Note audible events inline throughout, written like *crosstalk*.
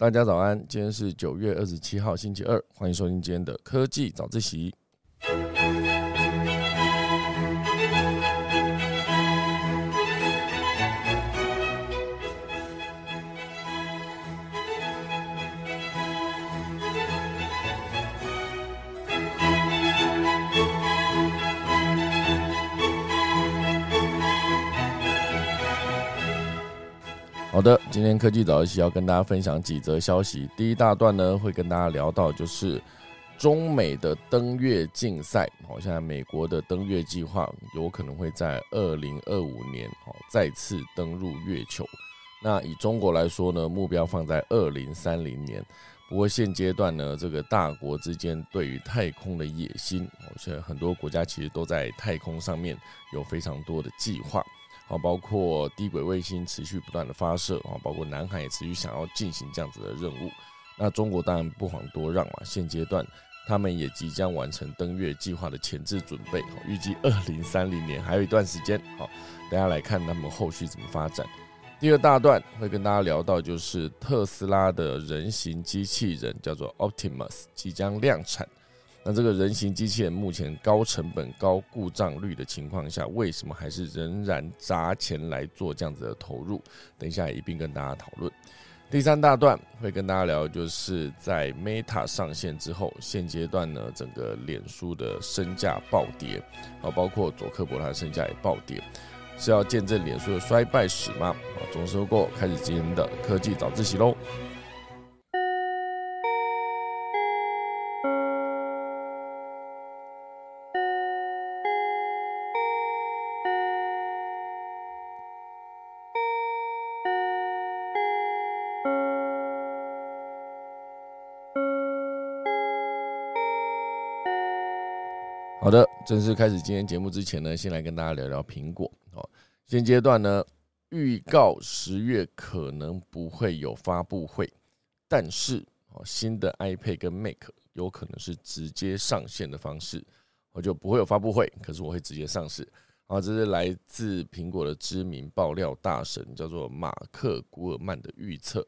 大家早安，今天是九月二十七号，星期二，欢迎收听今天的科技早自习。好的，今天科技早一起要跟大家分享几则消息。第一大段呢，会跟大家聊到就是中美的登月竞赛。好，现在美国的登月计划有可能会在二零二五年哦再次登陆月球。那以中国来说呢，目标放在二零三零年。不过现阶段呢，这个大国之间对于太空的野心，现在很多国家其实都在太空上面有非常多的计划。啊，包括低轨卫星持续不断的发射啊，包括南海也持续想要进行这样子的任务。那中国当然不遑多让嘛，现阶段他们也即将完成登月计划的前置准备，预计二零三零年还有一段时间。好，大家来看他们后续怎么发展。第二大段会跟大家聊到，就是特斯拉的人形机器人叫做 Optimus 即将量产。那这个人形机器人目前高成本、高故障率的情况下，为什么还是仍然砸钱来做这样子的投入？等一下一并跟大家讨论。第三大段会跟大家聊，就是在 Meta 上线之后，现阶段呢，整个脸书的身价暴跌，啊，包括佐克伯他的身价也暴跌，是要见证脸书的衰败史吗？啊，总收过，开始今天的科技早自习喽。好的，正式开始今天节目之前呢，先来跟大家聊聊苹果。哦，现阶段呢，预告十月可能不会有发布会，但是哦，新的 iPad 跟 Mac 有可能是直接上线的方式，我就不会有发布会，可是我会直接上市。啊，这是来自苹果的知名爆料大神，叫做马克古尔曼的预测。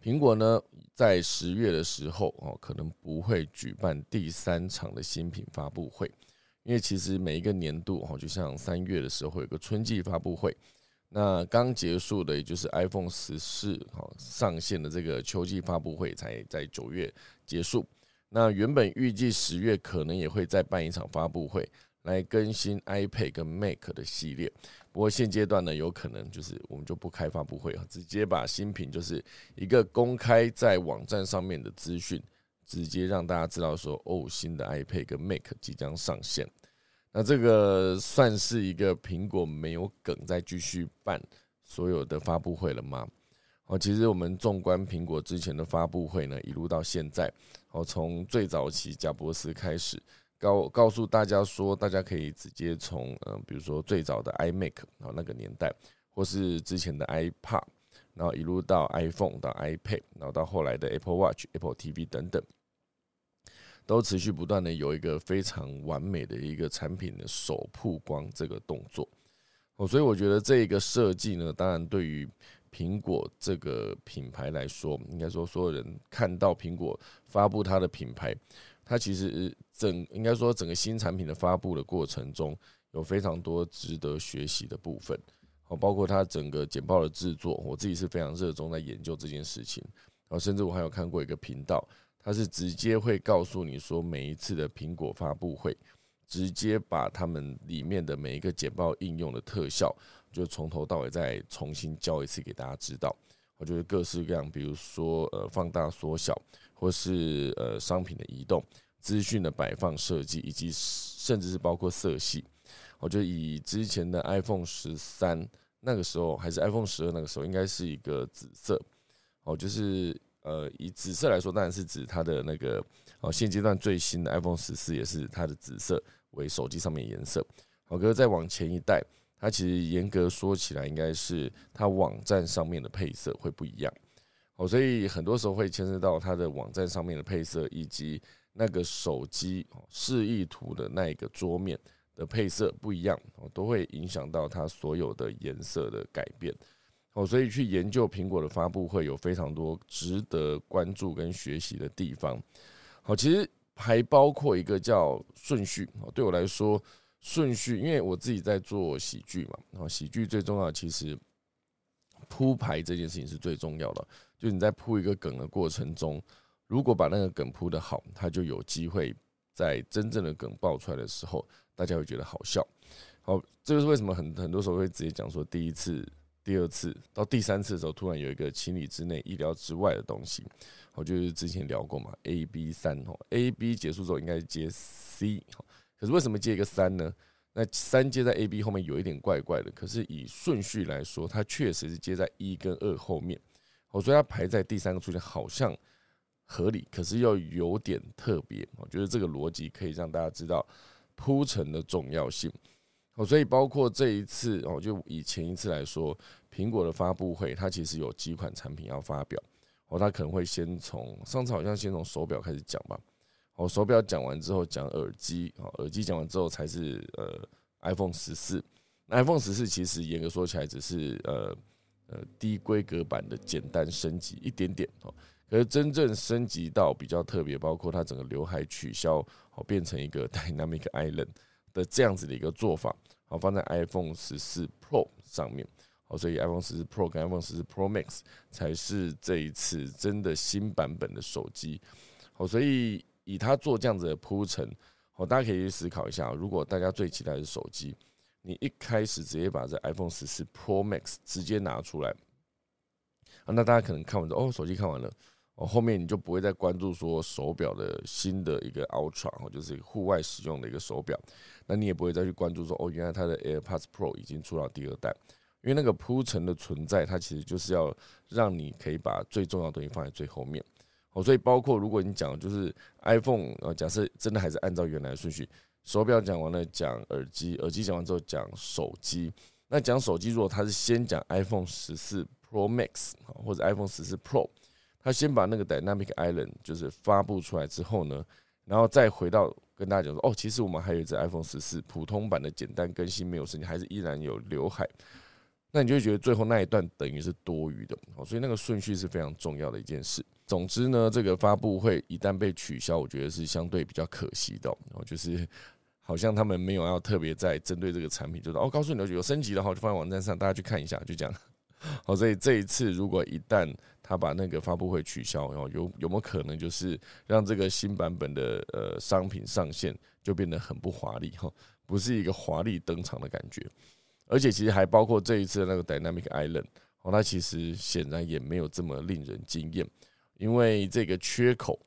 苹果呢，在十月的时候哦，可能不会举办第三场的新品发布会。因为其实每一个年度哈，就像三月的时候有个春季发布会，那刚结束的也就是 iPhone 十四哈上线的这个秋季发布会才在九月结束。那原本预计十月可能也会再办一场发布会来更新 iPad 跟 Mac 的系列，不过现阶段呢，有可能就是我们就不开发布会，直接把新品就是一个公开在网站上面的资讯。直接让大家知道说，哦，新的 iPad 跟 Mac 即将上线。那这个算是一个苹果没有梗再继续办所有的发布会了吗？哦，其实我们纵观苹果之前的发布会呢，一路到现在，哦，从最早期贾伯斯开始告告诉大家说，大家可以直接从嗯，比如说最早的 iMac 然后那个年代，或是之前的 iPad，然后一路到 iPhone 到 iPad，然后到后来的 Apple Watch、Apple TV 等等。都持续不断的有一个非常完美的一个产品的首曝光这个动作哦，所以我觉得这一个设计呢，当然对于苹果这个品牌来说，应该说所有人看到苹果发布它的品牌，它其实整应该说整个新产品的发布的过程中，有非常多值得学习的部分哦，包括它整个简报的制作，我自己是非常热衷在研究这件事情，然后甚至我还有看过一个频道。它是直接会告诉你说，每一次的苹果发布会，直接把他们里面的每一个简报应用的特效，就从头到尾再重新教一次给大家知道。我觉得各式各样，比如说呃放大缩小，或是呃商品的移动、资讯的摆放设计，以及甚至是包括色系。我觉得以之前的 iPhone 十三那个时候，还是 iPhone 十二那个时候，应该是一个紫色，哦，就是。呃，以紫色来说，当然是指它的那个哦，现阶段最新的 iPhone 十四也是它的紫色为手机上面颜色。好，可是再往前一代，它其实严格说起来，应该是它网站上面的配色会不一样。哦，所以很多时候会牵涉到它的网站上面的配色，以及那个手机示意图的那一个桌面的配色不一样，都会影响到它所有的颜色的改变。哦，所以去研究苹果的发布会有非常多值得关注跟学习的地方。好，其实还包括一个叫顺序。对我来说，顺序，因为我自己在做喜剧嘛，然后喜剧最重要，其实铺排这件事情是最重要的。就你在铺一个梗的过程中，如果把那个梗铺的好，它就有机会在真正的梗爆出来的时候，大家会觉得好笑。好，这就是为什么很很多时候会直接讲说，第一次、第二次到第三次的时候，突然有一个情理之内、意料之外的东西。我就是之前聊过嘛，A、B 三哦，A、B 结束之后应该接 C，可是为什么接一个三呢？那三接在 A、B 后面有一点怪怪的，可是以顺序来说，它确实是接在一跟二后面。我说它排在第三个出现好像合理，可是又有点特别。我觉得这个逻辑可以让大家知道铺陈的重要性。哦，所以包括这一次哦，就以前一次来说，苹果的发布会，它其实有几款产品要发表。哦，它可能会先从上次好像先从手表开始讲吧。哦，手表讲完之后讲耳机，哦，耳机讲完之后才是呃 iPhone 十四。iPhone 十四其实严格说起来只是呃。呃，低规格版的简单升级一点点哦，可是真正升级到比较特别，包括它整个刘海取消，哦变成一个 *laughs* Dynamic Island 的这样子的一个做法，好放在 iPhone 十四 Pro 上面，哦，所以 iPhone 十四 Pro 跟 iPhone 十四 Pro Max 才是这一次真的新版本的手机，好，所以以它做这样子的铺陈，好，大家可以去思考一下，如果大家最期待的是手机。你一开始直接把这 iPhone 十四 Pro Max 直接拿出来，那大家可能看完之后，哦，手机看完了，哦，后面你就不会再关注说手表的新的一个 Ultra，哦，就是户外使用的一个手表，那你也不会再去关注说，哦，原来它的 AirPods Pro 已经出到第二代，因为那个铺陈的存在，它其实就是要让你可以把最重要的东西放在最后面，哦，所以包括如果你讲就是 iPhone，呃，假设真的还是按照原来的顺序。手表讲完了，讲耳机，耳机讲完之后讲手机。那讲手机，如果他是先讲 iPhone 十四 Pro Max 或者 iPhone 十四 Pro，他先把那个 Dynamic Island 就是发布出来之后呢，然后再回到跟大家讲说，哦，其实我们还有一只 iPhone 十四普通版的简单更新没有升级，还是依然有刘海。那你就会觉得最后那一段等于是多余的哦，所以那个顺序是非常重要的一件事。总之呢，这个发布会一旦被取消，我觉得是相对比较可惜的哦，就是。好像他们没有要特别在针对这个产品，就是哦，告诉你有升级的话，就放在网站上，大家去看一下，就这样。好，所以这一次如果一旦他把那个发布会取消，然后有有没有可能就是让这个新版本的呃商品上线就变得很不华丽哈，不是一个华丽登场的感觉，而且其实还包括这一次的那个 Dynamic Island，哦，它其实显然也没有这么令人惊艳，因为这个缺口。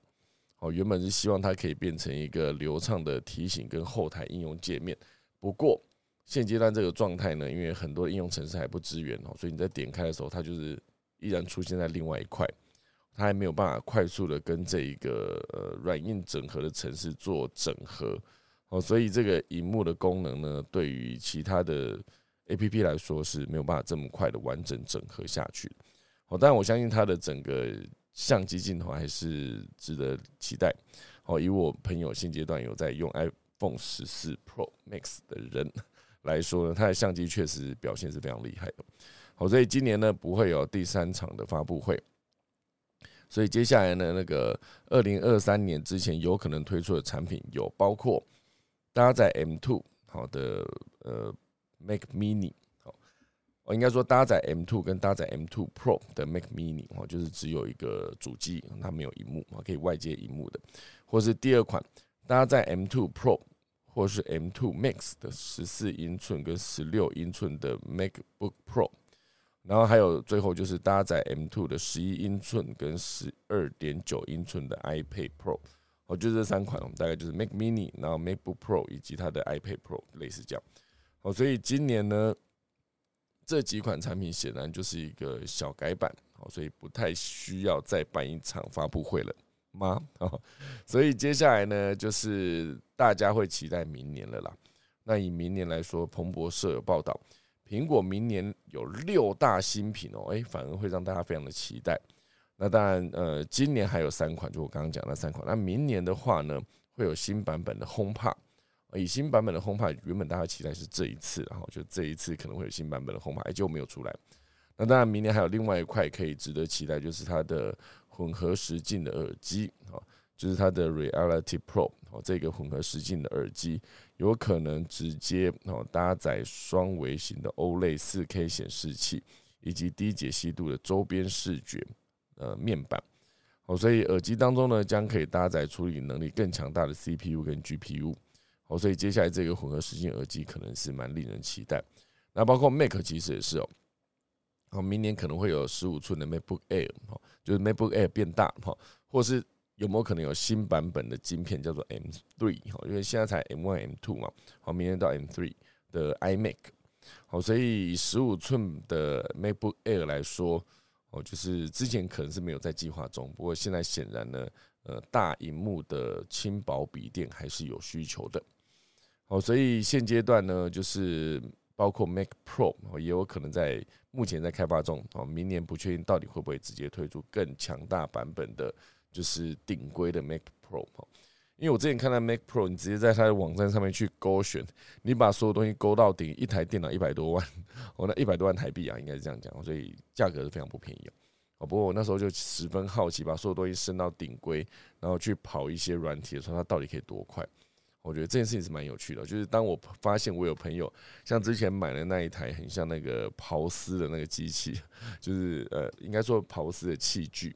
哦，原本是希望它可以变成一个流畅的提醒跟后台应用界面，不过现阶段这个状态呢，因为很多应用程式还不支援哦，所以你在点开的时候，它就是依然出现在另外一块，它还没有办法快速的跟这一个呃软硬整合的程式做整合哦，所以这个荧幕的功能呢，对于其他的 A P P 来说是没有办法这么快的完整整合下去哦，但我相信它的整个。相机镜头还是值得期待。好，以我朋友现阶段有在用 iPhone 十四 Pro Max 的人 *laughs* 来说呢，它的相机确实表现是非常厉害的。好，所以今年呢不会有第三场的发布会。所以接下来呢，那个二零二三年之前有可能推出的产品有包括搭载 M Two 好的呃 Mac Mini。我应该说搭载 M2 跟搭载 M2 Pro 的 Mac Mini 哦，就是只有一个主机，它没有荧幕啊，可以外接荧幕的，或是第二款搭载 M2 Pro 或是 M2 Max 的十四英寸跟十六英寸的 MacBook Pro，然后还有最后就是搭载 M2 的十一英寸跟十二点九英寸的 iPad Pro，哦，就这三款，大概就是 Mac Mini，然后 MacBook Pro 以及它的 iPad Pro 类似这样，哦，所以今年呢。这几款产品显然就是一个小改版，哦，所以不太需要再办一场发布会了吗？*laughs* 哦，所以接下来呢，就是大家会期待明年了啦。那以明年来说，彭博社有报道，苹果明年有六大新品哦，诶，反而会让大家非常的期待。那当然，呃，今年还有三款，就我刚刚讲那三款。那明年的话呢，会有新版本的 HomePod。以新版本的轰趴原本大家期待是这一次，然后就这一次可能会有新版本的 HomePod，结果没有出来。那当然，明年还有另外一块可以值得期待，就是它的混合实境的耳机啊，就是它的 Reality Pro 哦，这个混合实境的耳机有可能直接哦搭载双微型的 OLED 四 K 显示器，以及低解析度的周边视觉呃面板。哦，所以耳机当中呢，将可以搭载处理能力更强大的 CPU 跟 GPU。哦，所以接下来这个混合实境耳机可能是蛮令人期待。那包括 Mac 其实也是哦，哦，明年可能会有十五寸的 MacBook Air 哈，就是 MacBook Air 变大哈，或是有没有可能有新版本的晶片叫做 M3 哈，因为现在才 M1、M2 嘛，好，明年到 M3 的 iMac。好，所以十五寸的 MacBook Air 来说。哦，就是之前可能是没有在计划中，不过现在显然呢，呃，大荧幕的轻薄笔电还是有需求的。哦，所以现阶段呢，就是包括 Mac Pro 也有可能在目前在开发中。哦，明年不确定到底会不会直接推出更强大版本的，就是顶规的 Mac Pro。因为我之前看到 Mac Pro，你直接在它的网站上面去勾选，你把所有东西勾到顶，一台电脑一百多万，哦，那一百多万台币啊，应该是这样讲，所以价格是非常不便宜哦。不过我那时候就十分好奇，把所有东西升到顶规，然后去跑一些软体的时候，它到底可以多快？我觉得这件事情是蛮有趣的。就是当我发现我有朋友像之前买的那一台很像那个刨丝的那个机器，就是呃，应该说刨丝的器具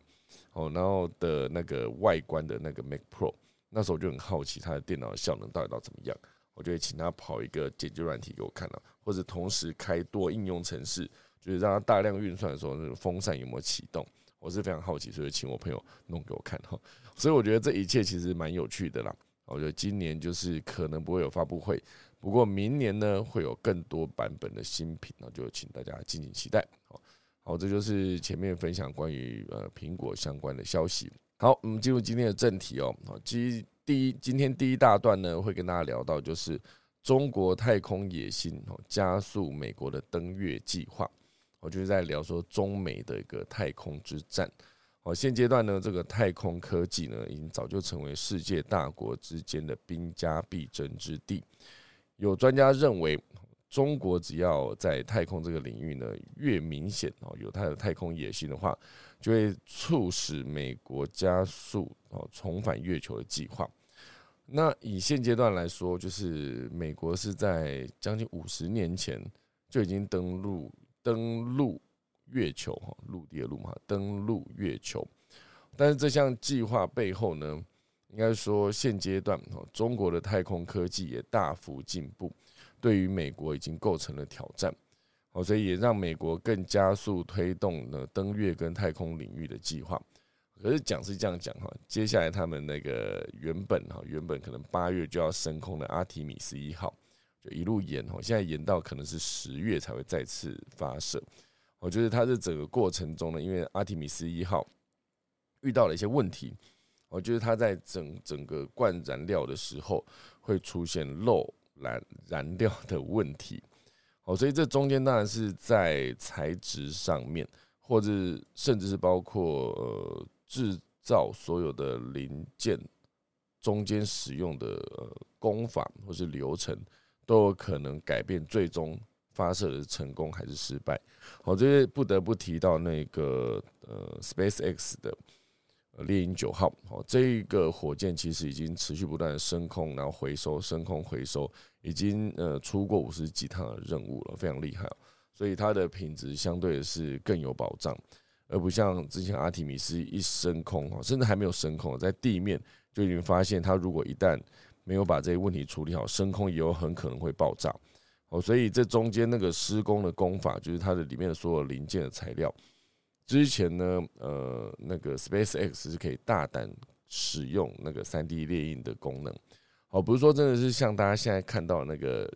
哦，然后的那个外观的那个 Mac Pro。那时候我就很好奇他的电脑的效能到底到怎么样，我就会请他跑一个解决软体给我看了，或者同时开多应用程式，就是让他大量运算的时候，那个风扇有没有启动，我是非常好奇，所以请我朋友弄给我看哈。所以我觉得这一切其实蛮有趣的啦。我觉得今年就是可能不会有发布会，不过明年呢会有更多版本的新品，那就请大家敬请期待。好，好，这就是前面分享关于呃苹果相关的消息。好，我们进入今天的正题哦。好，今第一，今天第一大段呢，会跟大家聊到就是中国太空野心哦，加速美国的登月计划。我就是在聊说中美的一个太空之战。好，现阶段呢，这个太空科技呢，已经早就成为世界大国之间的兵家必争之地。有专家认为。中国只要在太空这个领域呢越明显哦有它的太空野心的话，就会促使美国加速哦重返月球的计划。那以现阶段来说，就是美国是在将近五十年前就已经登陆登陆月球哈陆地的陆嘛登陆月球，但是这项计划背后呢，应该说现阶段哈中国的太空科技也大幅进步。对于美国已经构成了挑战，好，所以也让美国更加速推动了登月跟太空领域的计划。可是讲是这样讲哈，接下来他们那个原本哈，原本可能八月就要升空的阿提米斯一号，就一路延哈，现在延到可能是十月才会再次发射。我觉得它这整个过程中呢，因为阿提米斯一号遇到了一些问题，我觉得它在整整个灌燃料的时候会出现漏。燃燃料的问题，好，所以这中间当然是在材质上面，或者甚至是包括呃制造所有的零件中间使用的呃工法或是流程，都有可能改变最终发射的成功还是失败。好，这些不得不提到那个呃 Space X 的。猎鹰九号，好，这一个火箭其实已经持续不断的升空，然后回收，升空回收，已经呃出过五十几趟的任务了，非常厉害所以它的品质相对是更有保障，而不像之前阿提米斯一升空哦，甚至还没有升空，在地面就已经发现，它如果一旦没有把这些问题处理好，升空也有很可能会爆炸。哦，所以这中间那个施工的工法，就是它的里面所有零件的材料。之前呢，呃，那个 Space X 是可以大胆使用那个三 D 列印的功能，哦，不是说真的是像大家现在看到那个，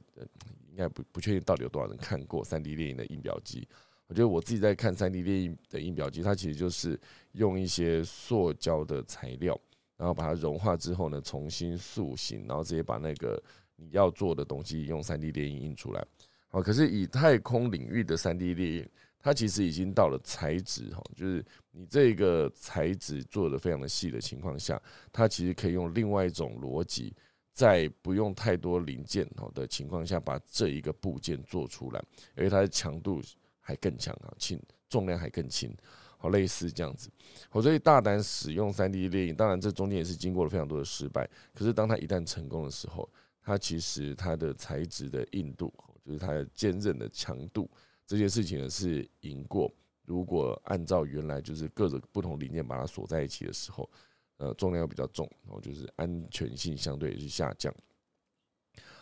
应该不不确定到底有多少人看过三 D 列印的印表机。我觉得我自己在看三 D 列印的印表机，它其实就是用一些塑胶的材料，然后把它融化之后呢，重新塑形，然后直接把那个你要做的东西用三 D 列印印出来。好，可是以太空领域的三 D 列印。它其实已经到了材质哈，就是你这个材质做的非常的细的情况下，它其实可以用另外一种逻辑，在不用太多零件好的情况下，把这一个部件做出来，而且它的强度还更强啊，轻重量还更轻，好类似这样子。好，所以大胆使用三 D 猎影，当然这中间也是经过了非常多的失败。可是当它一旦成功的时候，它其实它的材质的硬度，就是它的坚韧的强度，这件事情呢是赢过。如果按照原来就是各种不同零件把它锁在一起的时候，呃，重量又比较重，然后就是安全性相对也是下降。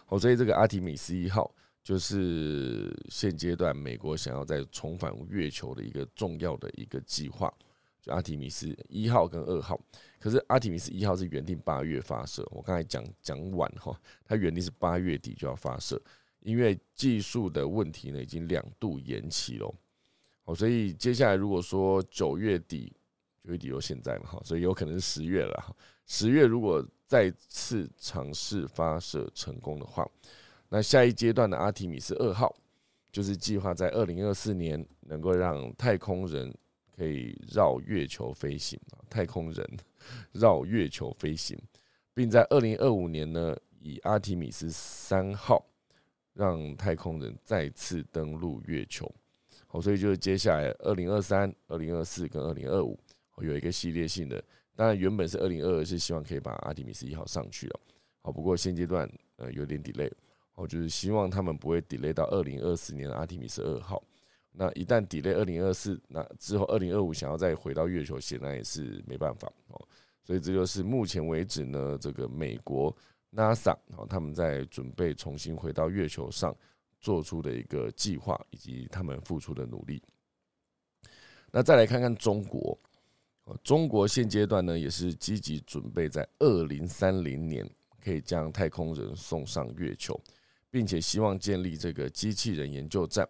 好，所以这个阿提米斯一号就是现阶段美国想要再重返月球的一个重要的一个计划，阿提米斯一号跟二号。可是阿提米斯一号是原定八月发射，我刚才讲讲晚哈，它原定是八月底就要发射，因为技术的问题呢，已经两度延期了。哦，所以接下来如果说九月底，九月底就现在嘛，哈，所以有可能是十月了。十月如果再次尝试发射成功的话，那下一阶段的阿提米斯二号就是计划在二零二四年能够让太空人可以绕月球飞行啊，太空人绕月球飞行，并在二零二五年呢，以阿提米斯三号让太空人再次登陆月球。好，所以就是接下来二零二三、二零二四跟二零二五有一个系列性的。当然，原本是二零二二是希望可以把阿提米斯一号上去了。好，不过现阶段呃有点 delay。哦，就是希望他们不会 delay 到二零二四年的阿提米斯二号。那一旦 delay 二零二四，那之后二零二五想要再回到月球，显然也是没办法哦。所以这就是目前为止呢，这个美国 NASA 哦他们在准备重新回到月球上。做出的一个计划以及他们付出的努力。那再来看看中国，中国现阶段呢也是积极准备在二零三零年可以将太空人送上月球，并且希望建立这个机器人研究站。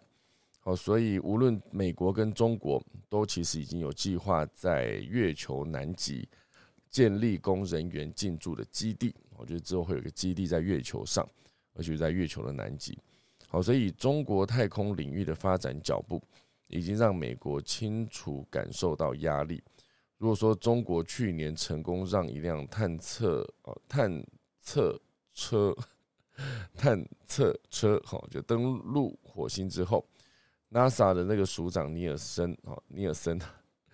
好，所以无论美国跟中国都其实已经有计划在月球南极建立供人员进驻的基地。我觉得之后会有个基地在月球上，而且在月球的南极。好，所以中国太空领域的发展脚步，已经让美国清楚感受到压力。如果说中国去年成功让一辆探测哦探测车 *laughs* 探测车好就登陆火星之后，NASA 的那个署长尼尔森哦尼尔森，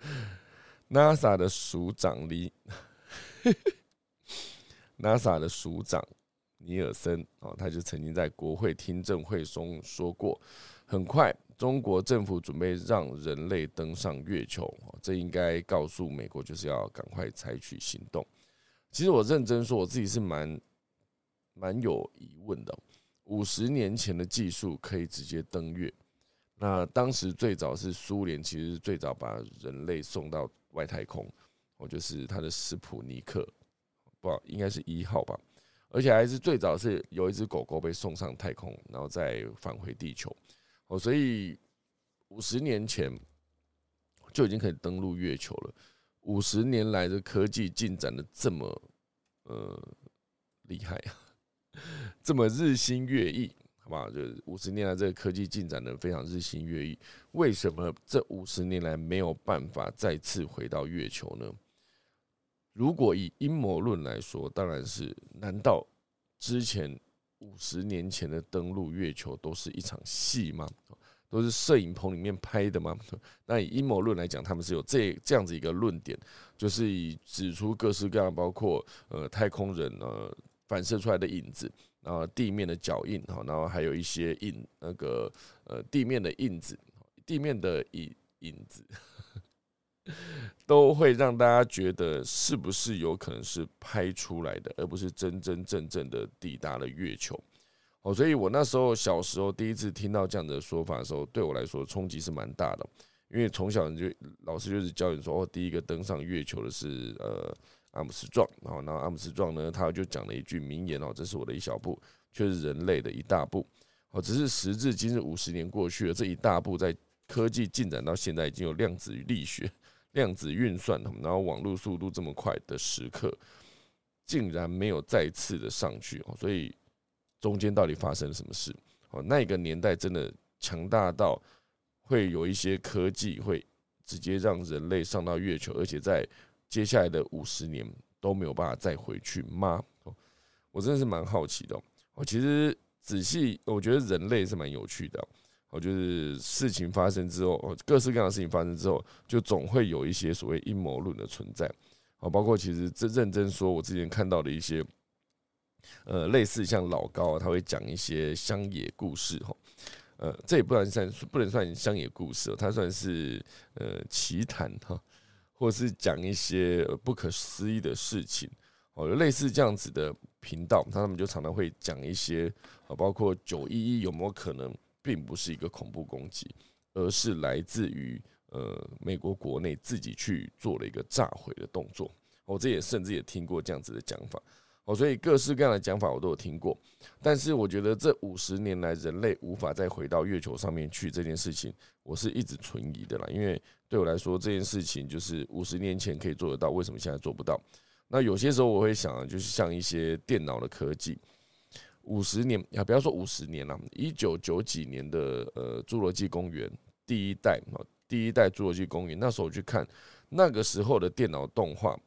*laughs* *laughs* NASA 的署长尼 NASA 的署长。尼尔森啊，他就曾经在国会听证会中说过：“很快，中国政府准备让人类登上月球，这应该告诉美国，就是要赶快采取行动。”其实我认真说，我自己是蛮蛮有疑问的。五十年前的技术可以直接登月，那当时最早是苏联，其实最早把人类送到外太空，我就是他的斯普尼克，不，应该是一号吧。而且还是最早是有一只狗狗被送上太空，然后再返回地球。哦，所以五十年前就已经可以登陆月球了。五十年来的科技进展的这么呃厉害，*laughs* 这么日新月异，好不好？就五十年来这个科技进展的非常日新月异。为什么这五十年来没有办法再次回到月球呢？如果以阴谋论来说，当然是，难道之前五十年前的登陆月球都是一场戏吗？都是摄影棚里面拍的吗？*laughs* 那以阴谋论来讲，他们是有这这样子一个论点，就是以指出各式各样，包括呃太空人呃反射出来的影子，然后地面的脚印哈，然后还有一些印那个呃地面的印子，地面的影影子。*laughs* 都会让大家觉得是不是有可能是拍出来的，而不是真真正正的抵达了月球。哦，所以我那时候小时候第一次听到这样的说法的时候，对我来说冲击是蛮大的。因为从小就老师就是教你说，哦，第一个登上月球的是呃阿姆斯壮，然后然后阿姆斯壮呢，他就讲了一句名言哦，这是我的一小步，却是人类的一大步。哦，只是时至今日五十年过去了，这一大步在科技进展到现在，已经有量子力学。量子运算，然后网络速度这么快的时刻，竟然没有再次的上去哦，所以中间到底发生了什么事？哦，那个年代真的强大到会有一些科技会直接让人类上到月球，而且在接下来的五十年都没有办法再回去吗？我真的是蛮好奇的。我，其实仔细我觉得人类是蛮有趣的。我，就是事情发生之后，各式各样的事情发生之后，就总会有一些所谓阴谋论的存在。哦，包括其实这认真说，我之前看到的一些，呃，类似像老高，他会讲一些乡野故事，哈，呃，这也不能算不能算乡野故事，它算是呃奇谈哈，或是讲一些不可思议的事情。哦，类似这样子的频道，他们就常常会讲一些，啊，包括九一一有没有可能并不是一个恐怖攻击，而是来自于呃美国国内自己去做了一个炸毁的动作。我这也甚至也听过这样子的讲法。哦，所以各式各样的讲法我都有听过。但是我觉得这五十年来人类无法再回到月球上面去这件事情，我是一直存疑的啦。因为对我来说，这件事情就是五十年前可以做得到，为什么现在做不到？那有些时候我会想，就是像一些电脑的科技，五十年啊，不要说五十年了，一九九几年的呃《侏罗纪公园》第一代啊，第一代《侏罗纪公园》，那时候我去看那个时候的电脑动画，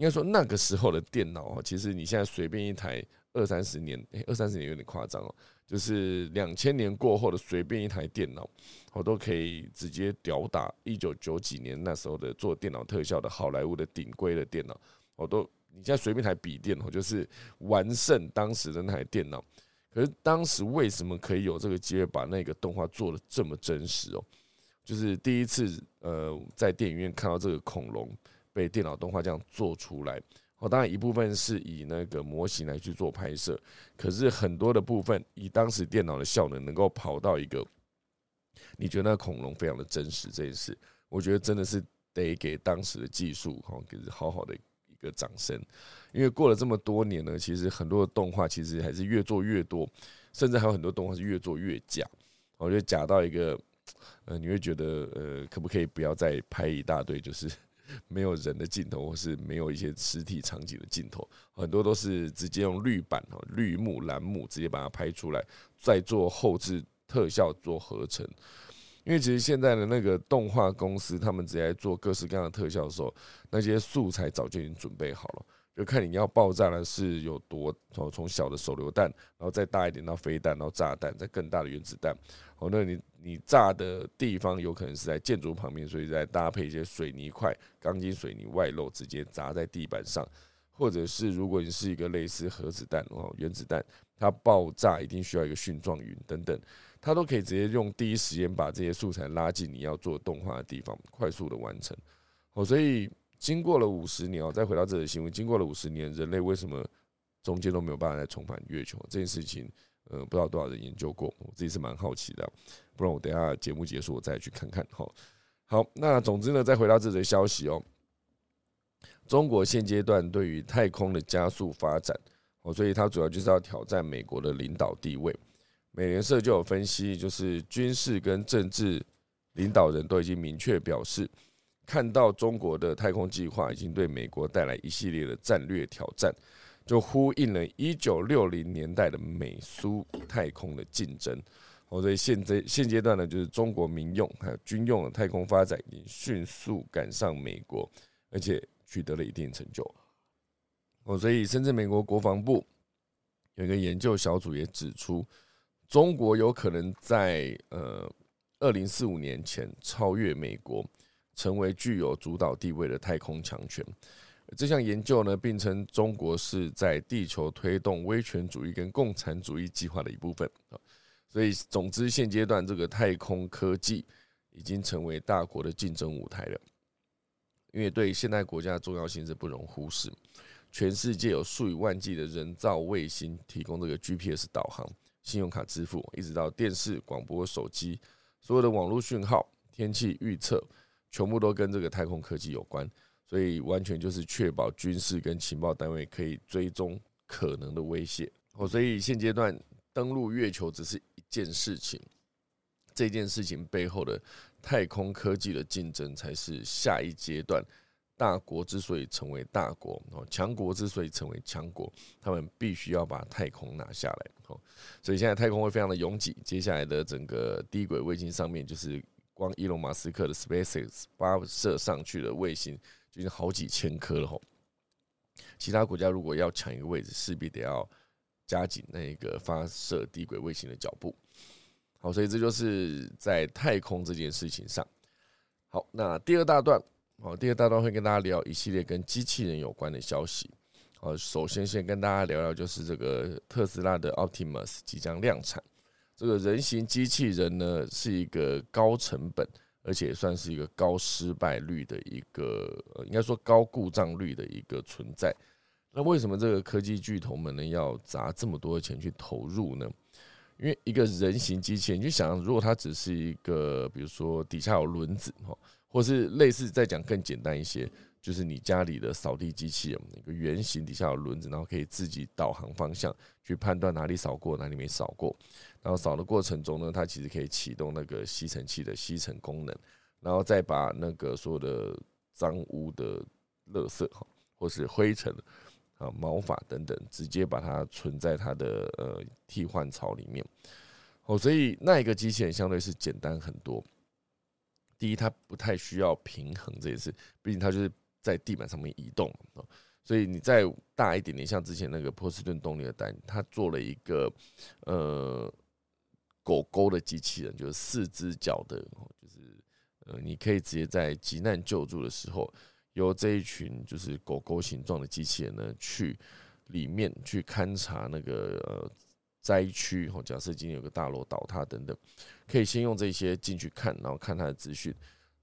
应该说那个时候的电脑啊，其实你现在随便一台二三十年，二三十年有点夸张哦，就是两千年过后的随便一台电脑，我都可以直接吊打一九九几年那时候的做电脑特效的好莱坞的顶规的电脑。我都，你现在随便一台笔电哦，就是完胜当时的那台电脑。可是当时为什么可以有这个机会把那个动画做的这么真实哦？就是第一次呃在电影院看到这个恐龙被电脑动画这样做出来。哦，当然一部分是以那个模型来去做拍摄，可是很多的部分以当时电脑的效能能够跑到一个，你觉得那恐龙非常的真实这件事，我觉得真的是得给当时的技术哈给好好的一。个掌声，因为过了这么多年呢，其实很多的动画其实还是越做越多，甚至还有很多动画是越做越假。我觉得假到一个，呃，你会觉得，呃，可不可以不要再拍一大堆就是 *laughs* 没有人的镜头，或是没有一些实体场景的镜头，很多都是直接用绿板、绿幕、蓝幕直接把它拍出来，再做后置特效做合成。因为其实现在的那个动画公司，他们直接做各式各样的特效的时候，那些素材早就已经准备好了，就看你要爆炸的是有多从从小的手榴弹，然后再大一点到飞弹，然后炸弹，再更大的原子弹。哦，那你你炸的地方有可能是在建筑旁边，所以再搭配一些水泥块、钢筋水泥外露，直接砸在地板上，或者是如果你是一个类似核子弹哦，原子弹，它爆炸一定需要一个蕈状云等等。它都可以直接用第一时间把这些素材拉进你要做动画的地方，快速的完成。哦，所以经过了五十年哦，再回到这个新闻，经过了五十年，人类为什么中间都没有办法再重返月球这件事情？呃，不知道多少人研究过，我自己是蛮好奇的。不然我等下节目结束我再去看看。哈，好，那总之呢，再回到这则消息哦，中国现阶段对于太空的加速发展，哦，所以它主要就是要挑战美国的领导地位。美联社就有分析，就是军事跟政治领导人都已经明确表示，看到中国的太空计划已经对美国带来一系列的战略挑战，就呼应了一九六零年代的美苏太空的竞争。哦，所以现在现阶段呢，就是中国民用还有军用的太空发展已经迅速赶上美国，而且取得了一定成就。哦，所以甚至美国国防部有一个研究小组也指出。中国有可能在呃二零四五年前超越美国，成为具有主导地位的太空强权。这项研究呢，并称中国是在地球推动威权主义跟共产主义计划的一部分啊。所以，总之，现阶段这个太空科技已经成为大国的竞争舞台了。因为对现代国家的重要性是不容忽视。全世界有数以万计的人造卫星提供这个 GPS 导航。信用卡支付，一直到电视、广播、手机，所有的网络讯号、天气预测，全部都跟这个太空科技有关，所以完全就是确保军事跟情报单位可以追踪可能的威胁。哦，所以现阶段登陆月球只是一件事情，这件事情背后的太空科技的竞争才是下一阶段。大国之所以成为大国，哦，强国之所以成为强国，他们必须要把太空拿下来，哦，所以现在太空会非常的拥挤。接下来的整个低轨卫星上面，就是光伊隆马斯克的 SpaceX 发射上去的卫星，已经好几千颗了，吼。其他国家如果要抢一个位置，势必得要加紧那个发射低轨卫星的脚步。好，所以这就是在太空这件事情上。好，那第二大段，好，第二大段会跟大家聊一系列跟机器人有关的消息。好，首先先跟大家聊聊，就是这个特斯拉的 Optimus 即将量产。这个人形机器人呢，是一个高成本，而且算是一个高失败率的一个，应该说高故障率的一个存在。那为什么这个科技巨头们呢要砸这么多的钱去投入呢？因为一个人形机器人，你就想，如果它只是一个，比如说底下有轮子哈，或是类似再讲更简单一些。就是你家里的扫地机器人，一个圆形底下有轮子，然后可以自己导航方向，去判断哪里扫过，哪里没扫过。然后扫的过程中呢，它其实可以启动那个吸尘器的吸尘功能，然后再把那个所有的脏污的垃圾哈，或是灰尘啊、毛发等等，直接把它存在它的呃替换槽里面。哦，所以那一个机器人相对是简单很多。第一，它不太需要平衡这件事，毕竟它就是。在地板上面移动所以你再大一点点，像之前那个波士顿动力的单，它做了一个呃狗狗的机器人，就是四只脚的，就是呃你可以直接在急难救助的时候，由这一群就是狗狗形状的机器人呢，去里面去勘察那个呃灾区，或假设今天有个大楼倒塌等等，可以先用这些进去看，然后看它的资讯。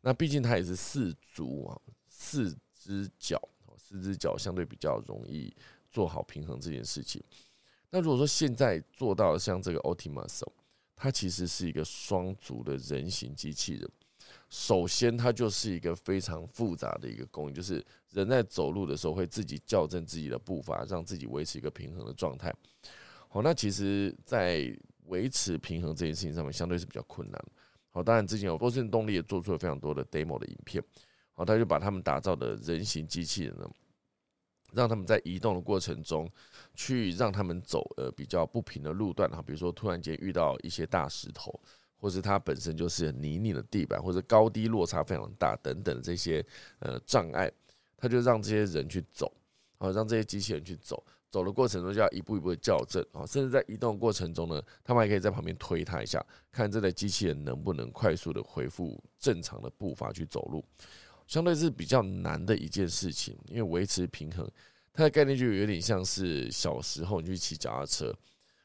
那毕竟它也是四足啊，四。只脚，四只脚相对比较容易做好平衡这件事情。那如果说现在做到像这个 Optimus，它其实是一个双足的人形机器人。首先，它就是一个非常复杂的一个工艺，就是人在走路的时候会自己校正自己的步伐，让自己维持一个平衡的状态。好，那其实，在维持平衡这件事情上面，相对是比较困难。好，当然之前有波士顿动力也做出了非常多的 demo 的影片。好他就把他们打造的人形机器人呢，让他们在移动的过程中，去让他们走呃比较不平的路段哈，比如说突然间遇到一些大石头，或是它本身就是泥泞的地板，或者高低落差非常大等等这些呃障碍，他就让这些人去走，啊，让这些机器人去走，走的过程中就要一步一步的校正啊，甚至在移动过程中呢，他们还可以在旁边推它一下，看这台机器人能不能快速的恢复正常的步伐去走路。相对是比较难的一件事情，因为维持平衡，它的概念就有点像是小时候你去骑脚踏车，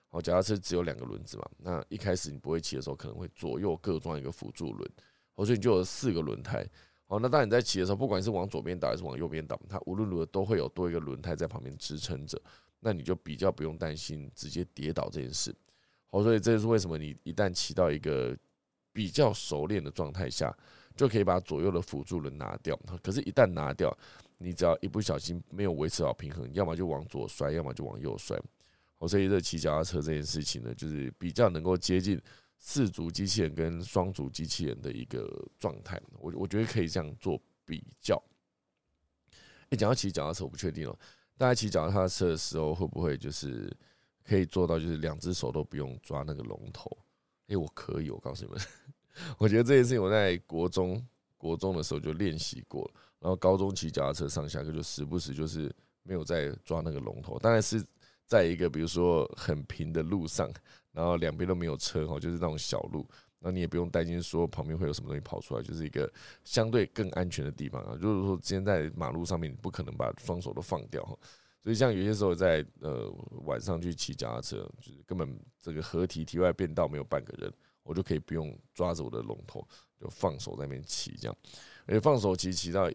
好，脚踏车只有两个轮子嘛，那一开始你不会骑的时候，可能会左右各装一个辅助轮，好，所以你就有四个轮胎，好，那当你在骑的时候，不管是往左边倒还是往右边倒，它无论如何都会有多一个轮胎在旁边支撑着，那你就比较不用担心直接跌倒这件事，好，所以这就是为什么你一旦骑到一个比较熟练的状态下。就可以把左右的辅助轮拿掉，可是，一旦拿掉，你只要一不小心没有维持好平衡，要么就往左摔，要么就往右摔。我，所以这骑脚踏车这件事情呢，就是比较能够接近四足机器人跟双足机器人的一个状态。我我觉得可以这样做比较。哎，讲到骑脚踏车，我不确定哦，大家骑脚踏车的时候会不会就是可以做到，就是两只手都不用抓那个龙头？哎，我可以，我告诉你们。*laughs* 我觉得这件事情我在国中国中的时候就练习过然后高中骑脚踏车上下课就时不时就是没有在抓那个龙头，当然是在一个比如说很平的路上，然后两边都没有车哈，就是那种小路，那你也不用担心说旁边会有什么东西跑出来，就是一个相对更安全的地方啊。就是说今天在马路上面，你不可能把双手都放掉哈，所以像有些时候在呃晚上去骑脚踏车，就是根本这个合体体外变道没有半个人。我就可以不用抓着我的龙头，就放手在那边骑，这样，而且放手骑骑到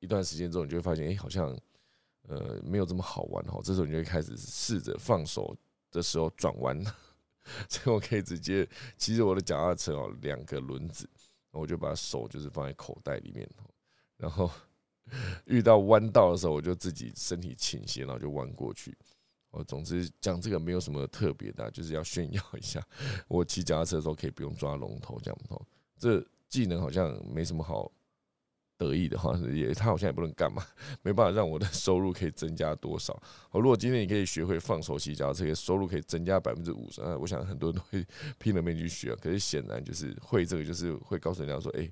一段时间之后，你就会发现，哎，好像呃没有这么好玩哈。这时候你就会开始试着放手的时候转弯，*laughs* 所以我可以直接骑着我的脚踏车哦，两个轮子，我就把手就是放在口袋里面，然后 *laughs* 遇到弯道的时候，我就自己身体倾斜，然后就弯过去。我总之讲这个没有什么特别的，就是要炫耀一下，我骑脚踏车的时候可以不用抓龙头这样哦。这技能好像没什么好得意的哈，也他好像也不能干嘛，没办法让我的收入可以增加多少。哦，如果今天你可以学会放手骑脚踏车，收入可以增加百分之五十，那我想很多人都会拼了命去学。可是显然就是会这个，就是会告诉人家说，哎，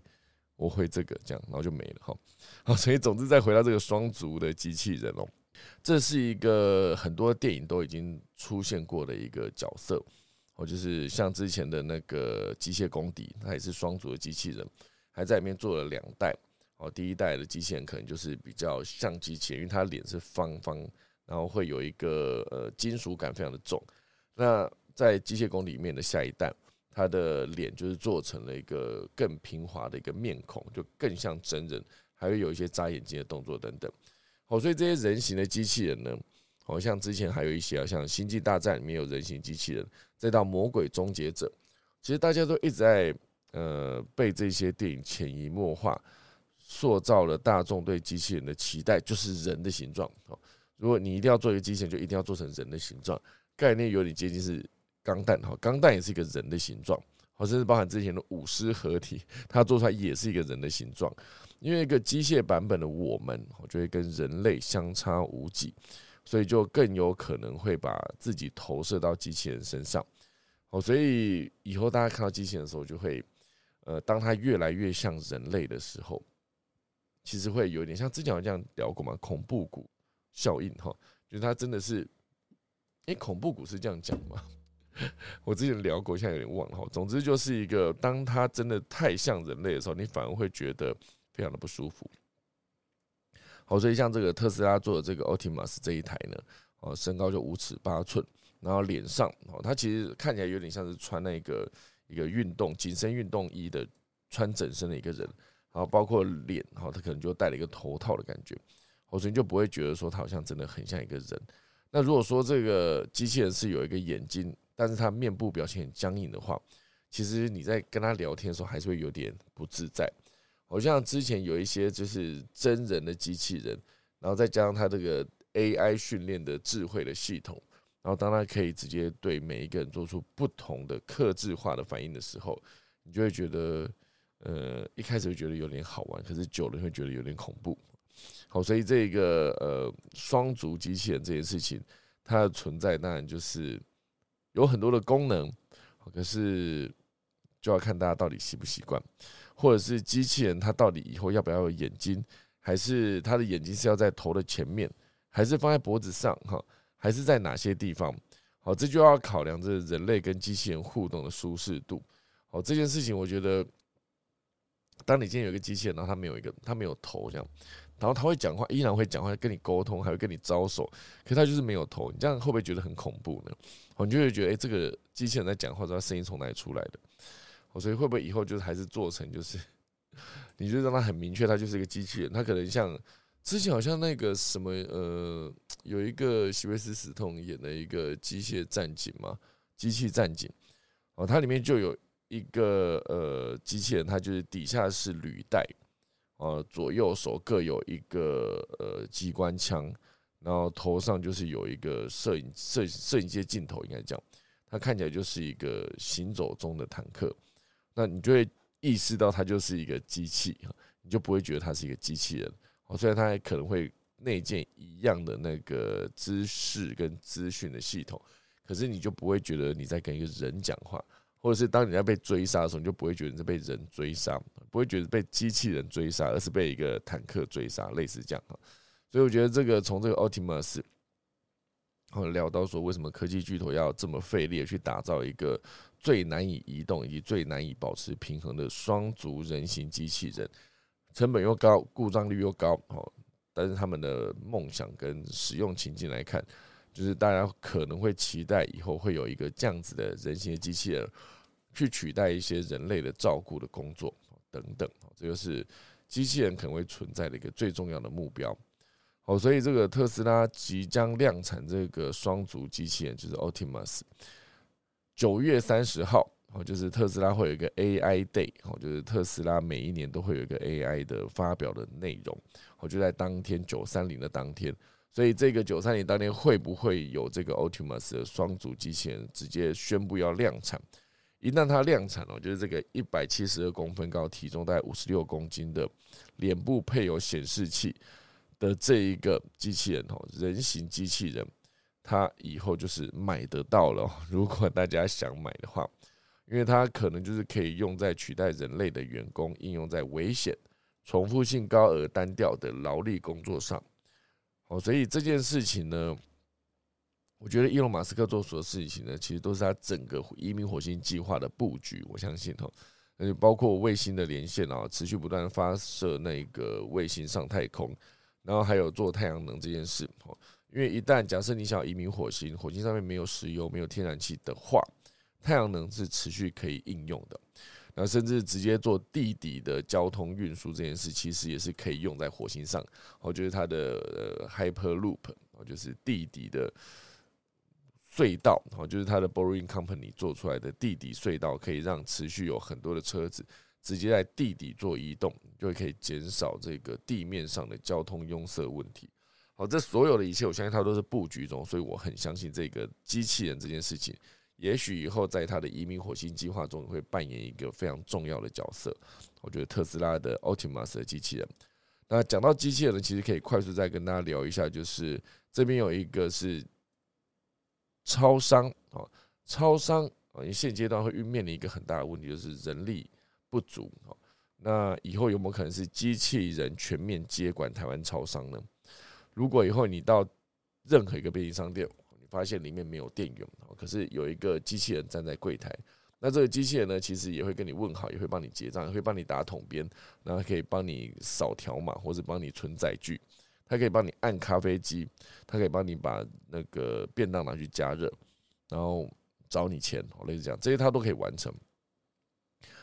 我会这个这样，然后就没了哈。好，所以总之再回到这个双足的机器人哦。这是一个很多电影都已经出现过的一个角色，哦，就是像之前的那个机械公敌，它也是双足的机器人，还在里面做了两代。哦，第一代的机器人可能就是比较像机器人，因为它脸是方方，然后会有一个呃金属感非常的重。那在机械宫里面的下一代，它的脸就是做成了一个更平滑的一个面孔，就更像真人，还会有一些眨眼睛的动作等等。好，所以这些人形的机器人呢，好像之前还有一些啊，像《星际大战》里面有人形机器人，再到《魔鬼终结者》，其实大家都一直在呃被这些电影潜移默化。塑造了大众对机器人的期待，就是人的形状。哦，如果你一定要做一个机器人，就一定要做成人的形状。概念有点接近是钢弹，哈，钢弹也是一个人的形状，或甚至包含之前的舞狮合体，它做出来也是一个人的形状。因为一个机械版本的我们，我觉得跟人类相差无几，所以就更有可能会把自己投射到机器人身上。哦，所以以后大家看到机器人的时候，就会，呃，当它越来越像人类的时候。其实会有点像之前这样聊过嘛，恐怖谷效应哈，就是它真的是，哎，恐怖谷是这样讲吗？*laughs* 我之前聊过，现在有点忘了哈。总之就是一个，当它真的太像人类的时候，你反而会觉得非常的不舒服。好，所以像这个特斯拉做的这个 Optimus 这一台呢，哦，身高就五尺八寸，然后脸上哦，它其实看起来有点像是穿那个一个运动紧身运动衣的穿整身的一个人。然后包括脸，哈，他可能就戴了一个头套的感觉，所以你就不会觉得说他好像真的很像一个人。那如果说这个机器人是有一个眼睛，但是他面部表情很僵硬的话，其实你在跟他聊天的时候还是会有点不自在。好像之前有一些就是真人的机器人，然后再加上他这个 AI 训练的智慧的系统，然后当他可以直接对每一个人做出不同的克制化的反应的时候，你就会觉得。呃，一开始会觉得有点好玩，可是久了会觉得有点恐怖。好，所以这个呃双足机器人这件事情，它的存在当然就是有很多的功能，可是就要看大家到底习不习惯，或者是机器人它到底以后要不要有眼睛，还是它的眼睛是要在头的前面，还是放在脖子上哈，还是在哪些地方？好，这就要考量这人类跟机器人互动的舒适度。好，这件事情我觉得。当你今天有一个机器人，然后它没有一个，它没有头这样，然后他会讲话，依然会讲话，跟你沟通，还会跟你招手，可他就是没有头，你这样会不会觉得很恐怖呢？你就会觉得，哎，这个机器人在讲话，知道声音从哪里出来的？所以会不会以后就是还是做成就是，*laughs* 你就让它很明确，它就是一个机器人，它可能像之前好像那个什么呃，有一个席维斯·史通演的一个机械战警嘛，机器战警哦，它里面就有。一个呃机器人，它就是底下是履带，呃左右手各有一个呃机关枪，然后头上就是有一个摄影摄摄影机镜头，应该讲，它看起来就是一个行走中的坦克。那你就会意识到它就是一个机器，你就不会觉得它是一个机器人。哦，虽然它可能会内建一样的那个知识跟资讯的系统，可是你就不会觉得你在跟一个人讲话。或者是当你在被追杀的时候，你就不会觉得是被人追杀，不会觉得被机器人追杀，而是被一个坦克追杀，类似这样哈。所以我觉得这个从这个 Optimus，后聊到说为什么科技巨头要这么费力去打造一个最难以移动以及最难以保持平衡的双足人形机器人，成本又高，故障率又高哦。但是他们的梦想跟使用情境来看。就是大家可能会期待以后会有一个这样子的人形的机器人，去取代一些人类的照顾的工作等等，这个是机器人可能会存在的一个最重要的目标。好，所以这个特斯拉即将量产这个双足机器人，就是 Optimus。九月三十号，哦，就是特斯拉会有一个 AI Day，哦，就是特斯拉每一年都会有一个 AI 的发表的内容，我就在当天九三零的当天。所以这个九三零当天会不会有这个 Optimus 的双足机器人直接宣布要量产？一旦它量产哦，就是这个一百七十二公分高、体重大概五十六公斤的脸部配有显示器的这一个机器人哦，人形机器人，它以后就是买得到了。如果大家想买的话，因为它可能就是可以用在取代人类的员工，应用在危险、重复性高而单调的劳力工作上。哦，所以这件事情呢，我觉得伊隆马斯克做所有事情呢，其实都是他整个移民火星计划的布局。我相信哈，呃，包括卫星的连线啊，持续不断发射那个卫星上太空，然后还有做太阳能这件事。因为一旦假设你想移民火星，火星上面没有石油、没有天然气的话，太阳能是持续可以应用的。那甚至直接做地底的交通运输这件事，其实也是可以用在火星上。我觉得它的呃 Hyperloop，就是地底的隧道，哦，就是它的 Boring Company 做出来的地底隧道，可以让持续有很多的车子直接在地底做移动，就可以减少这个地面上的交通拥塞问题。好，这所有的一切，我相信它都是布局中，所以我很相信这个机器人这件事情。也许以后在它的移民火星计划中会扮演一个非常重要的角色。我觉得特斯拉的 Optimus 的机器人。那讲到机器人，其实可以快速再跟大家聊一下，就是这边有一个是超商啊，超商啊，因为现阶段会面临一个很大的问题，就是人力不足啊。那以后有没有可能是机器人全面接管台湾超商呢？如果以后你到任何一个便利商店，你发现里面没有店员，可是有一个机器人站在柜台，那这个机器人呢，其实也会跟你问好，也会帮你结账，也会帮你打桶边，然后可以帮你扫条码，或者帮你存载具，它可以帮你按咖啡机，它可以帮你把那个便当拿去加热，然后找你钱，类似这样，这些它都可以完成，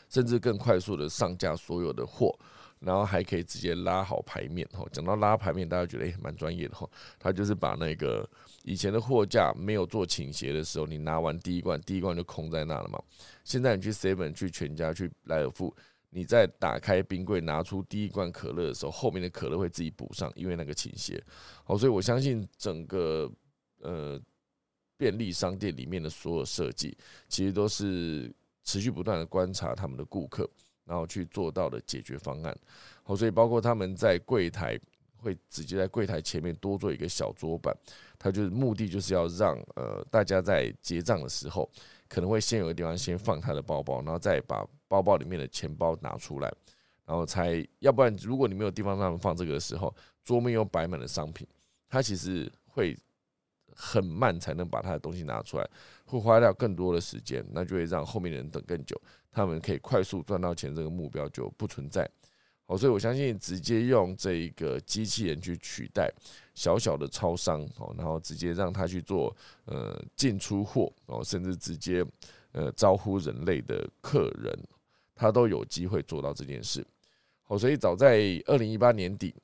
甚至更快速的上架所有的货。然后还可以直接拉好牌面哈，讲到拉牌面，大家觉得诶蛮专业的哈。他就是把那个以前的货架没有做倾斜的时候，你拿完第一罐，第一罐就空在那了嘛。现在你去 Seven、去全家、去莱尔富，你在打开冰柜拿出第一罐可乐的时候，后面的可乐会自己补上，因为那个倾斜。好，所以我相信整个呃便利商店里面的所有设计，其实都是持续不断的观察他们的顾客。然后去做到的解决方案，好，所以包括他们在柜台会直接在柜台前面多做一个小桌板，它就是目的就是要让呃大家在结账的时候，可能会先有个地方先放他的包包，然后再把包包里面的钱包拿出来，然后才要不然如果你没有地方让他们放这个的时候，桌面又摆满了商品，它其实会很慢才能把他的东西拿出来，会花掉更多的时间，那就会让后面的人等更久。他们可以快速赚到钱，这个目标就不存在。好，所以我相信直接用这一个机器人去取代小小的超商，哦，然后直接让他去做呃进出货，哦，甚至直接呃招呼人类的客人，他都有机会做到这件事。好，所以早在二零一八年底，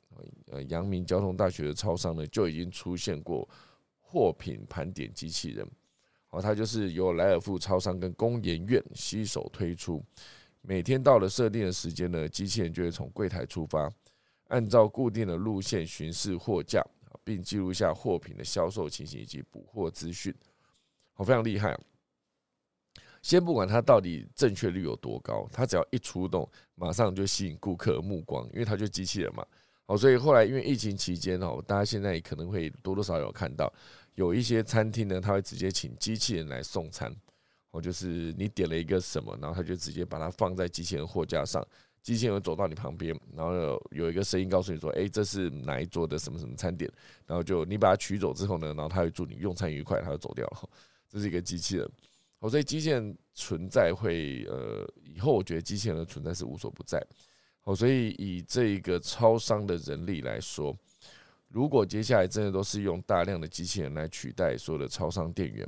呃，阳明交通大学的超商呢就已经出现过货品盘点机器人。哦，它就是由莱尔富超商跟工研院携手推出。每天到了设定的时间呢，机器人就会从柜台出发，按照固定的路线巡视货架，并记录下货品的销售情形以及补货资讯。好，非常厉害。先不管它到底正确率有多高，它只要一出动，马上就吸引顾客目光，因为它就机器人嘛。好，所以后来因为疫情期间哦，大家现在可能会多多少少有看到。有一些餐厅呢，他会直接请机器人来送餐，哦，就是你点了一个什么，然后他就直接把它放在机器人货架上，机器人走到你旁边，然后有一个声音告诉你说：“哎，这是哪一桌的什么什么餐点？”然后就你把它取走之后呢，然后他会祝你用餐愉快，他就走掉了。这是一个机器人，哦，所以机器人存在会呃，以后我觉得机器人的存在是无所不在，好，所以以这个超商的人力来说。如果接下来真的都是用大量的机器人来取代所有的超商店员，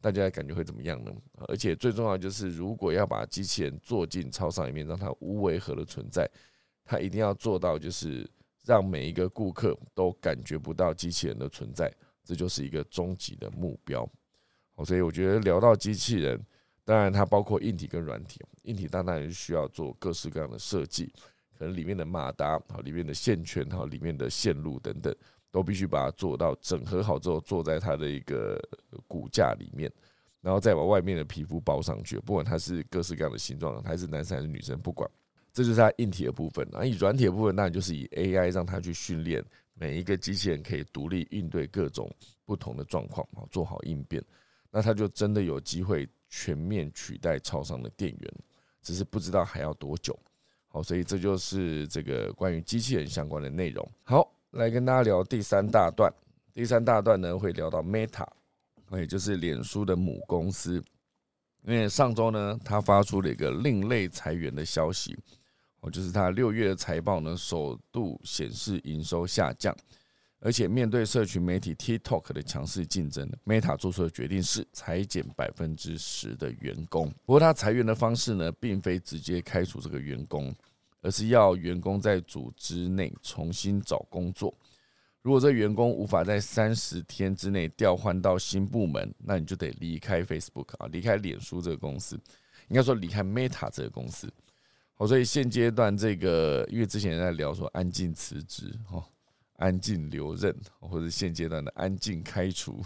大家感觉会怎么样呢？而且最重要就是，如果要把机器人做进超商里面，让它无违和的存在，它一定要做到就是让每一个顾客都感觉不到机器人的存在，这就是一个终极的目标。所以我觉得聊到机器人，当然它包括硬体跟软体，硬体当然是需要做各式各样的设计。可能里面的马达好，里面的线圈好，里面的线路等等，都必须把它做到整合好之后，做在它的一个骨架里面，然后再把外面的皮肤包上去。不管它是各式各样的形状，还是男生还是女生，不管，这就是它硬体的部分。那以软体的部分，那就是以 AI 让它去训练每一个机器人可以独立应对各种不同的状况，好做好应变。那它就真的有机会全面取代超商的店员，只是不知道还要多久。好，所以这就是这个关于机器人相关的内容。好，来跟大家聊第三大段。第三大段呢，会聊到 Meta。也就是脸书的母公司。因为上周呢，他发出了一个另类裁员的消息，哦，就是他六月的财报呢，首度显示营收下降，而且面对社群媒体 TikTok 的强势竞争，Meta 做出的决定是裁减百分之十的员工。不过，他裁员的方式呢，并非直接开除这个员工，而是要员工在组织内重新找工作。如果这员工无法在三十天之内调换到新部门，那你就得离开 Facebook 啊，离开脸书这个公司，应该说离开 Meta 这个公司。好，所以现阶段这个，因为之前在聊说安静辞职哦，安静留任，或者现阶段的安静开除，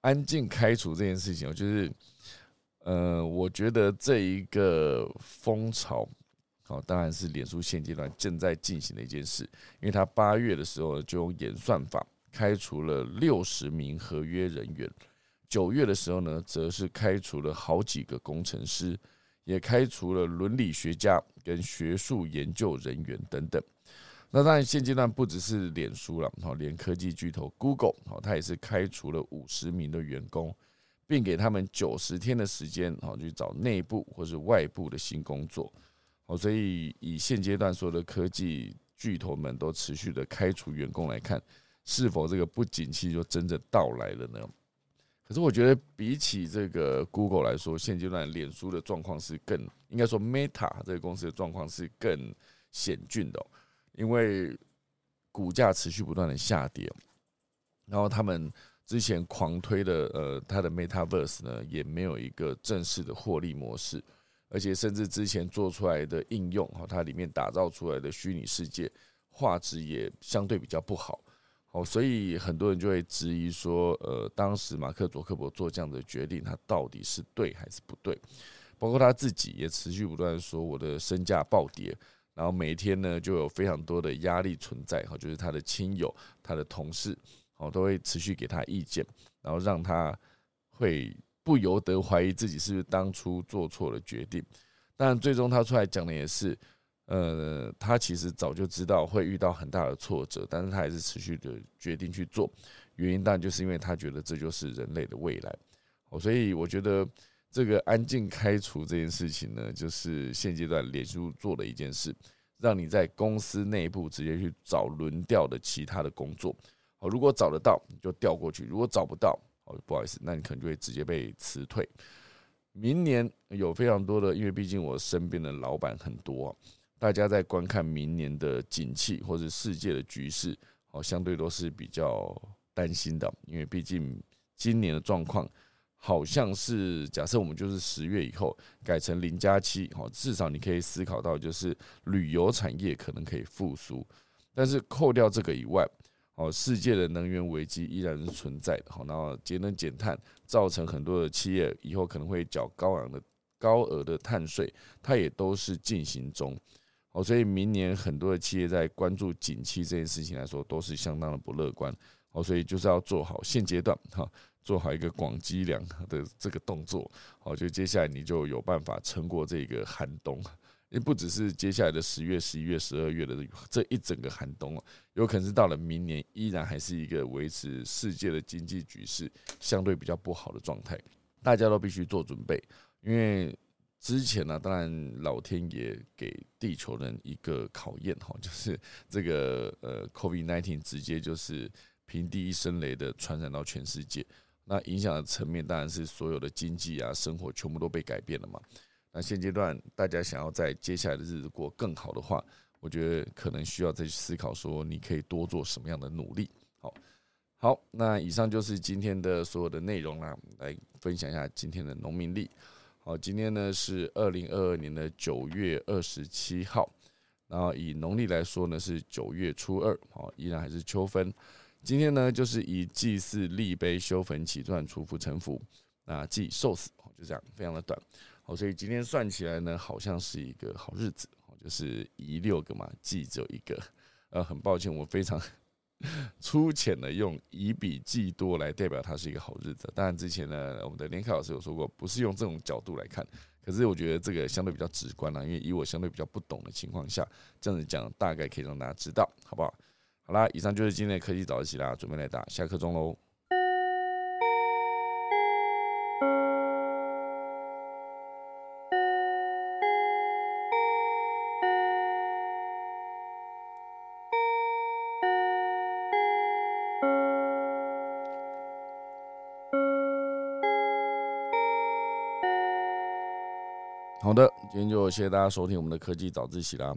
安静开除这件事情，就是，呃，我觉得这一个风潮。哦，当然是脸书现阶段正在进行的一件事，因为他八月的时候就用演算法开除了六十名合约人员，九月的时候呢，则是开除了好几个工程师，也开除了伦理学家跟学术研究人员等等。那当然现阶段不只是脸书了，哈，连科技巨头 Google，哈，它也是开除了五十名的员工，并给他们九十天的时间，哈去找内部或是外部的新工作。哦，所以以现阶段所有的科技巨头们都持续的开除员工来看，是否这个不景气就真正到来了呢？可是我觉得比起这个 Google 来说，现阶段脸书的状况是更应该说 Meta 这个公司的状况是更险峻的，因为股价持续不断的下跌，然后他们之前狂推的呃，它的 MetaVerse 呢，也没有一个正式的获利模式。而且甚至之前做出来的应用哈，它里面打造出来的虚拟世界画质也相对比较不好，好，所以很多人就会质疑说，呃，当时马克·佐克伯做这样的决定，他到底是对还是不对？包括他自己也持续不断说，我的身价暴跌，然后每一天呢就有非常多的压力存在，哈，就是他的亲友、他的同事，哦，都会持续给他意见，然后让他会。不由得怀疑自己是不是当初做错了决定，但最终他出来讲的也是，呃，他其实早就知道会遇到很大的挫折，但是他还是持续的决定去做，原因当然就是因为他觉得这就是人类的未来。哦，所以我觉得这个安静开除这件事情呢，就是现阶段脸书做的一件事，让你在公司内部直接去找轮调的其他的工作。好，如果找得到就调过去，如果找不到。哦不好意思，那你可能就会直接被辞退。明年有非常多的，因为毕竟我身边的老板很多，大家在观看明年的景气或者世界的局势，哦，相对都是比较担心的。因为毕竟今年的状况好像是，假设我们就是十月以后改成零加七，哦，至少你可以思考到，就是旅游产业可能可以复苏。但是扣掉这个以外，哦，世界的能源危机依然是存在的。好，然后节能减碳造成很多的企业以后可能会缴高昂的高额的碳税，它也都是进行中。哦，所以明年很多的企业在关注景气这件事情来说，都是相当的不乐观。哦，所以就是要做好现阶段哈，做好一个广积粮的这个动作。好，就接下来你就有办法撑过这个寒冬。也不只是接下来的十月、十一月、十二月的这一整个寒冬啊，有可能是到了明年依然还是一个维持世界的经济局势相对比较不好的状态，大家都必须做准备。因为之前呢，当然老天爷给地球人一个考验哈，就是这个呃，COVID nineteen 直接就是平地一声雷的传染到全世界，那影响的层面当然是所有的经济啊、生活全部都被改变了嘛。那现阶段大家想要在接下来的日子过更好的话，我觉得可能需要再去思考说，你可以多做什么样的努力。好，好，那以上就是今天的所有的内容啦，来分享一下今天的农民历。好，今天呢是二零二二年的九月二十七号，然后以农历来说呢是九月初二，好，依然还是秋分。今天呢就是以祭祀立碑修坟起传除福成福，那祭寿死，就这样，非常的短。所以今天算起来呢，好像是一个好日子，就是一六个嘛，祭只有一个。呃，很抱歉，我非常 *laughs* 粗浅的用以比计多来代表它是一个好日子。当然之前呢，我们的连凯老师有说过，不是用这种角度来看。可是我觉得这个相对比较直观啦，因为以我相对比较不懂的情况下，这样子讲大概可以让大家知道，好不好？好啦，以上就是今天的科技早自习啦，准备来打下课钟喽。好的，今天就谢谢大家收听我们的科技早自习啦。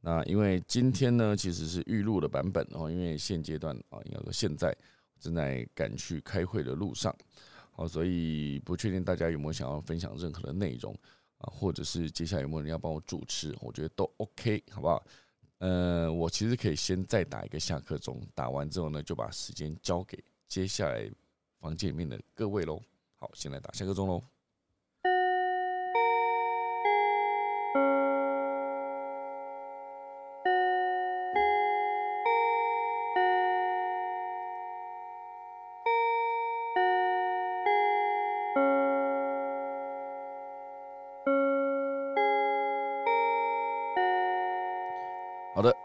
那因为今天呢，其实是预录的版本哦，因为现阶段啊，应该说现在正在赶去开会的路上，好，所以不确定大家有没有想要分享任何的内容啊，或者是接下来有没有人要帮我主持，我觉得都 OK，好不好？呃，我其实可以先再打一个下课钟，打完之后呢，就把时间交给接下来房间里面的各位喽。好，先来打下课钟喽。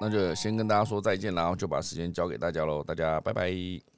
那就先跟大家说再见，然后就把时间交给大家喽，大家拜拜。